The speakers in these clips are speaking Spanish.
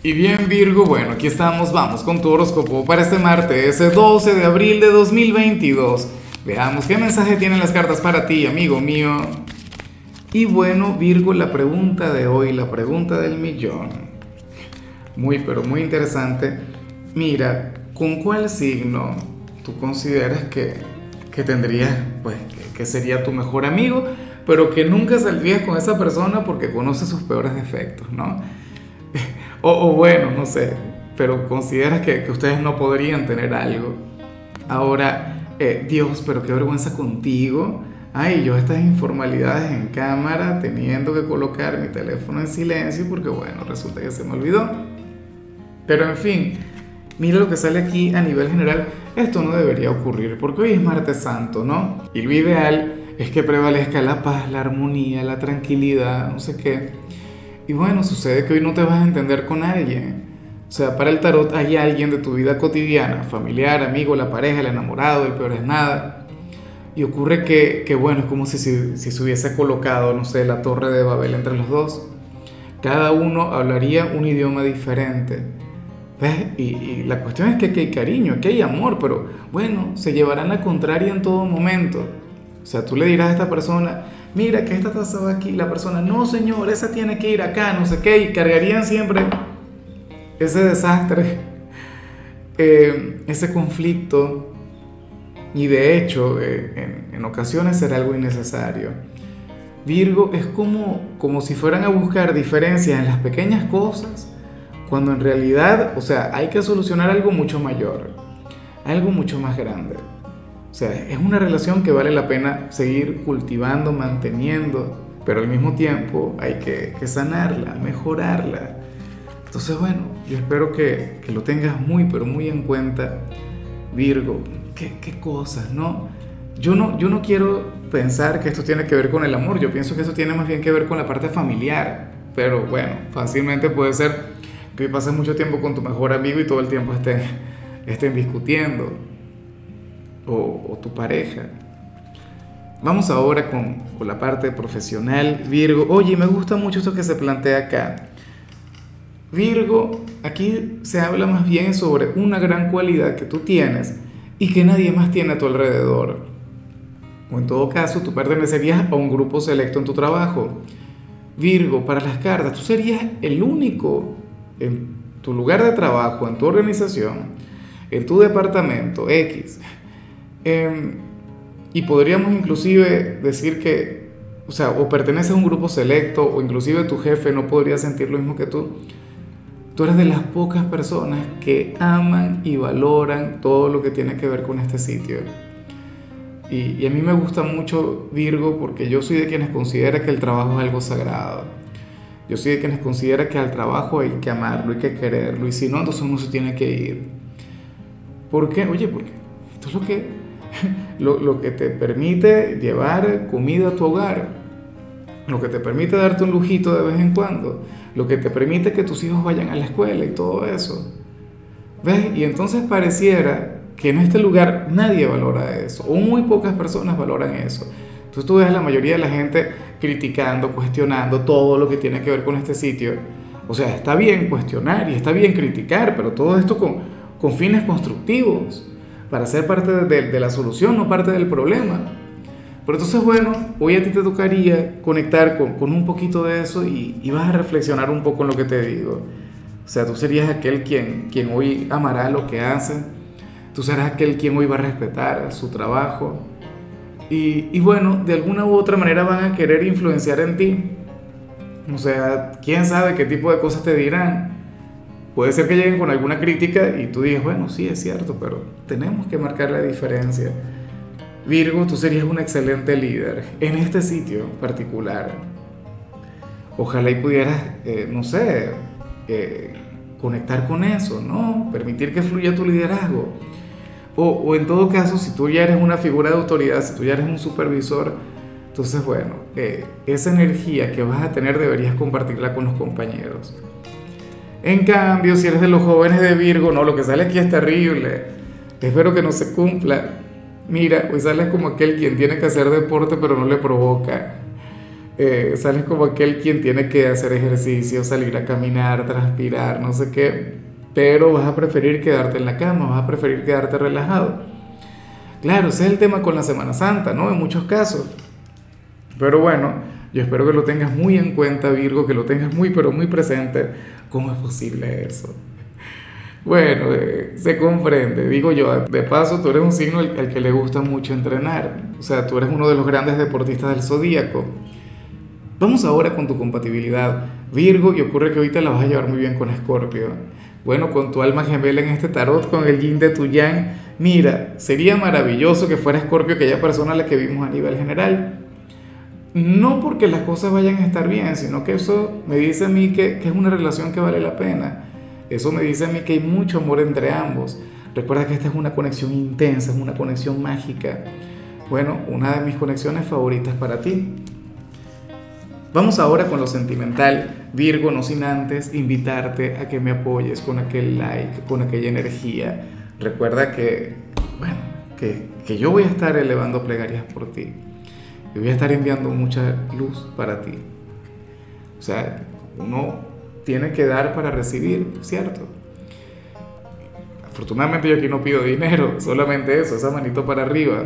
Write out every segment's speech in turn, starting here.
Y bien Virgo, bueno, aquí estamos, vamos con tu horóscopo para este martes, ese 12 de abril de 2022. Veamos qué mensaje tienen las cartas para ti, amigo mío. Y bueno, Virgo, la pregunta de hoy, la pregunta del millón. Muy, pero muy interesante. Mira, ¿con cuál signo tú consideras que, que tendrías, pues, que sería tu mejor amigo, pero que nunca saldrías con esa persona porque conoce sus peores defectos, ¿no? O, bueno, no sé, pero consideras que, ustedes no podrían tener algo. Ahora, eh, Dios, pero qué vergüenza contigo. Ay, yo estas informalidades en cámara teniendo que colocar mi teléfono en silencio porque bueno, resulta que se me olvidó. Pero en fin, mira lo que sale aquí a nivel general. Esto no debería ocurrir porque hoy es martes santo, ¿no? Y lo ideal es que prevalezca la paz, la armonía, la tranquilidad, no sé qué. Y bueno, sucede que hoy no te vas a entender con alguien. O sea, para el tarot hay alguien de tu vida cotidiana, familiar, amigo, la pareja, el enamorado, el peor es nada. Y ocurre que, que bueno, es como si, si, si, se hubiese colocado, no sé, la torre de Babel entre los dos. Cada uno hablaría un idioma diferente. ¿Ves? Y, y la cuestión es que aquí hay cariño, aquí hay amor, pero bueno, se llevarán la contraria en todo momento. O sea, tú le dirás a esta persona, mira que esta taza va aquí, la persona, no señor, esa tiene que ir acá, no sé qué, y cargarían siempre ese desastre, eh, ese conflicto, y de hecho, eh, en, en, ocasiones será algo innecesario. Virgo es como, como si fueran a buscar diferencias en las pequeñas cosas, cuando en realidad, o sea, hay que solucionar algo mucho mayor, algo mucho más grande. O sea, es una relación que vale la pena seguir cultivando, manteniendo, pero al mismo tiempo hay que, que sanarla, mejorarla. Entonces, bueno, yo espero que, que, lo tengas muy, pero muy en cuenta, Virgo. ¿Qué, qué cosas, no? Yo, ¿no? yo no quiero pensar que esto tiene que ver con el amor, yo pienso que eso tiene más bien que ver con la parte familiar. Pero bueno, fácilmente puede ser que pases mucho tiempo con tu mejor amigo y todo el tiempo estén, estén discutiendo o, o tu pareja. Vamos ahora con, con, la parte profesional, Virgo. Oye, me gusta mucho esto que se plantea acá. Virgo, aquí se habla más bien sobre una gran cualidad que tú tienes y que nadie más tiene a tu alrededor. O en todo caso, tú pertenecerías a un grupo selecto en tu trabajo. Virgo, para las cartas, tú serías el único en tu lugar de trabajo, en tu organización, en tu departamento X, eh, y podríamos inclusive decir que, o sea, o perteneces a un grupo selecto, o inclusive tu jefe no podría sentir lo mismo que tú. Tú eres de las pocas personas que aman y valoran todo lo que tiene que ver con este sitio. Y, y a mí me gusta mucho Virgo porque yo soy de quienes considera que el trabajo es algo sagrado. Yo soy de quienes considera que al trabajo hay que amarlo, hay que quererlo. Y si no, entonces uno se tiene que ir. ¿Por qué? Oye, porque esto es lo que lo, lo, que te permite llevar comida a tu hogar, lo que te permite darte un lujito de vez en cuando, lo que te permite que tus hijos vayan a la escuela y todo eso. ¿Ves? Y entonces pareciera que en este lugar nadie valora eso, o muy pocas personas valoran eso. Entonces tú ves a la mayoría de la gente criticando, cuestionando todo lo que tiene que ver con este sitio. O sea, está bien cuestionar y está bien criticar, pero todo esto con, con fines constructivos para ser parte de, la solución, no parte del problema. Pero entonces, bueno, hoy a ti te tocaría conectar con, un poquito de eso y, y, vas a reflexionar un poco en lo que te digo. O sea, tú serías aquel quien, quien hoy amará lo que hace, tú serás aquel quien hoy va a respetar su trabajo. Y, y bueno, de alguna u otra manera van a querer influenciar en ti. O sea, quién sabe qué tipo de cosas te dirán Puede ser que lleguen con alguna crítica y tú digas, bueno, sí, es cierto, pero tenemos que marcar la diferencia. Virgo, tú serías un excelente líder en este sitio particular. Ojalá y pudieras, eh, no sé, eh, conectar con eso, ¿no? Permitir que fluya tu liderazgo. O, o, en todo caso, si tú ya eres una figura de autoridad, si tú ya eres un supervisor, entonces, bueno, eh, esa energía que vas a tener deberías compartirla con los compañeros. En cambio, si eres de los jóvenes de Virgo, no, lo que sale aquí es terrible. Espero que no se cumpla. Mira, hoy sales como aquel quien tiene que hacer deporte pero no le provoca. Eh, sales como aquel quien tiene que hacer ejercicio, salir a caminar, transpirar, no sé qué, pero vas a preferir quedarte en la cama, vas a preferir quedarte relajado. Claro, ese es el tema con la Semana Santa, ¿no? En muchos casos. Pero bueno, yo espero que lo tengas muy en cuenta, Virgo, que lo tengas muy, pero muy presente. ¿Cómo es posible eso? Bueno, eh, se comprende, digo yo, de paso tú eres un signo al, que le gusta mucho entrenar, o sea, tú eres uno de los grandes deportistas del zodíaco. Vamos ahora con tu compatibilidad, Virgo, y ocurre que ahorita la vas a llevar muy bien con Escorpio. Bueno, con tu alma gemela en este tarot, con el yin de tu yang, mira, sería maravilloso que fuera Escorpio aquella persona a la que vimos a nivel general. No porque las cosas vayan a estar bien, sino que eso me dice a mí que, es una relación que vale la pena eso me dice a mí que hay mucho amor entre ambos. Recuerda que esta es una conexión intensa, es una conexión mágica. Bueno, una de mis conexiones favoritas para ti. Vamos ahora con lo sentimental, Virgo, no sin antes invitarte a que me apoyes con aquel like, con aquella energía. Recuerda que, bueno, que, que yo voy a estar elevando plegarias por ti. Voy a estar enviando mucha luz para ti. O sea, uno tiene que dar para recibir, ¿cierto? Afortunadamente yo aquí no pido dinero, solamente eso, esa manito para arriba.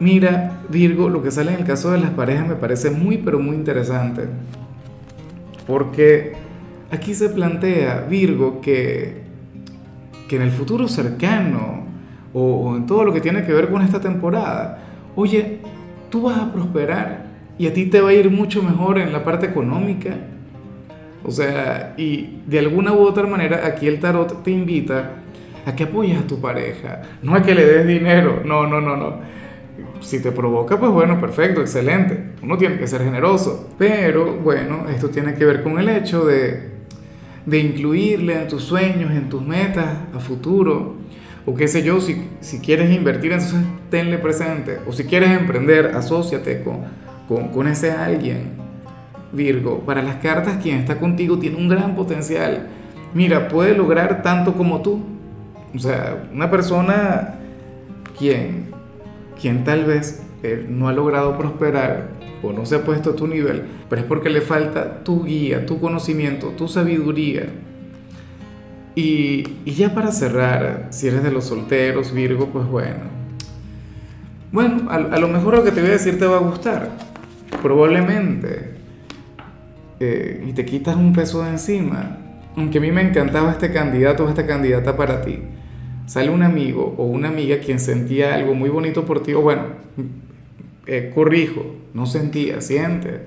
Mira, Virgo, lo que sale en el caso de las parejas me parece muy, pero muy interesante. Porque aquí se plantea, Virgo, que, que en el futuro cercano o, o en todo lo que tiene que ver con esta temporada, oye, tú vas a prosperar y a ti te va a ir mucho mejor en la parte económica, o sea, y de alguna u otra manera aquí el tarot te invita a que apoyes a tu pareja, no a que le des dinero, no, no, no, no. Si te provoca, pues bueno, perfecto, excelente. Uno tiene que ser generoso. Pero bueno, esto tiene que ver con el hecho de, de incluirle en tus sueños, en tus metas a futuro. O qué sé yo, si, si quieres invertir, entonces tenle presente. O si quieres emprender, asóciate con, con, con ese alguien Virgo, para las cartas quien está contigo tiene un gran potencial. Mira, puede lograr tanto como tú. O sea, una persona quien, quien tal vez eh, no ha logrado prosperar o no se ha puesto a tu nivel, pero es porque le falta tu guía, tu conocimiento, tu sabiduría. Y, ya para cerrar, si eres de los solteros, Virgo, pues bueno. Bueno, a, a lo mejor lo que te voy a decir te va a gustar. Probablemente eh, y te quitas un peso de encima. Aunque a mí me encantaba este candidato o esta candidata para ti, sale un amigo o una amiga quien sentía algo muy bonito por ti, o bueno, eh, corrijo, no sentía, siente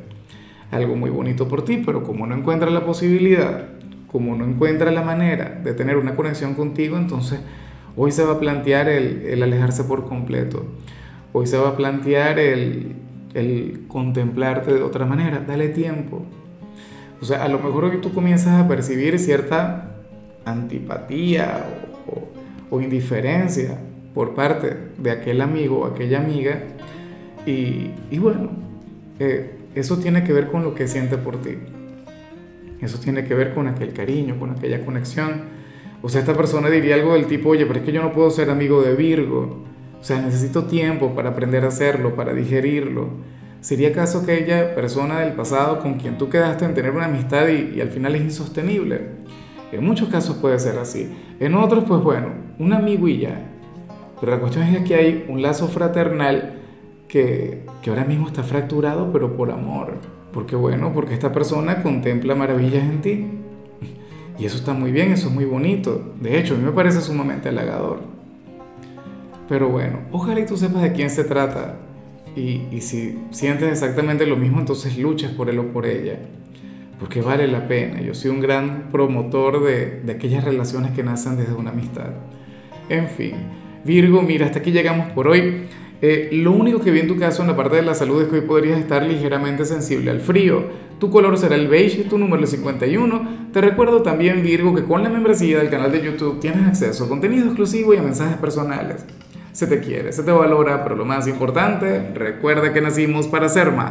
algo muy bonito por ti, pero como no encuentra la posibilidad, como no encuentra la manera de tener una conexión contigo, entonces hoy se va a plantear el, alejarse por completo. Hoy se va a plantear el, contemplarte de otra manera. Dale tiempo, o sea, a lo mejor que tú comienzas a percibir cierta antipatía o, indiferencia por parte de aquel amigo o aquella amiga. Y, bueno, eh, eso tiene que ver con lo que siente por ti. Eso tiene que ver con aquel cariño, con aquella conexión. O sea, esta persona diría algo del tipo, oye, pero es que yo no puedo ser amigo de Virgo. O sea, necesito tiempo para aprender a hacerlo, para digerirlo. ¿Sería acaso aquella persona del pasado con quien tú quedaste en tener una amistad y, al final es insostenible? En muchos casos puede ser así. En otros, pues bueno, un amigo y ya. Pero la cuestión es que hay un lazo fraternal que, que ahora mismo está fracturado, pero por amor. Porque bueno, porque esta persona contempla maravillas en ti. Y eso está muy bien, eso es muy bonito. De hecho, a mí me parece sumamente halagador. Pero bueno, ojalá y tú sepas de quién se trata. Y, si sientes exactamente lo mismo, entonces luchas por él o por ella, porque vale la pena. Yo soy un gran promotor de, de aquellas relaciones que nacen desde una amistad. En fin, Virgo, mira, hasta aquí llegamos por hoy. Eh, lo único que vi en tu caso en la parte de la salud es que hoy podrías estar ligeramente sensible al frío. Tu color será el beige, tu número es 51. Te recuerdo también, Virgo, que con la membresía del canal de YouTube tienes acceso a contenido exclusivo y a mensajes personales. Se te quiere, se te valora, pero lo más importante, recuerda que nacimos para ser más.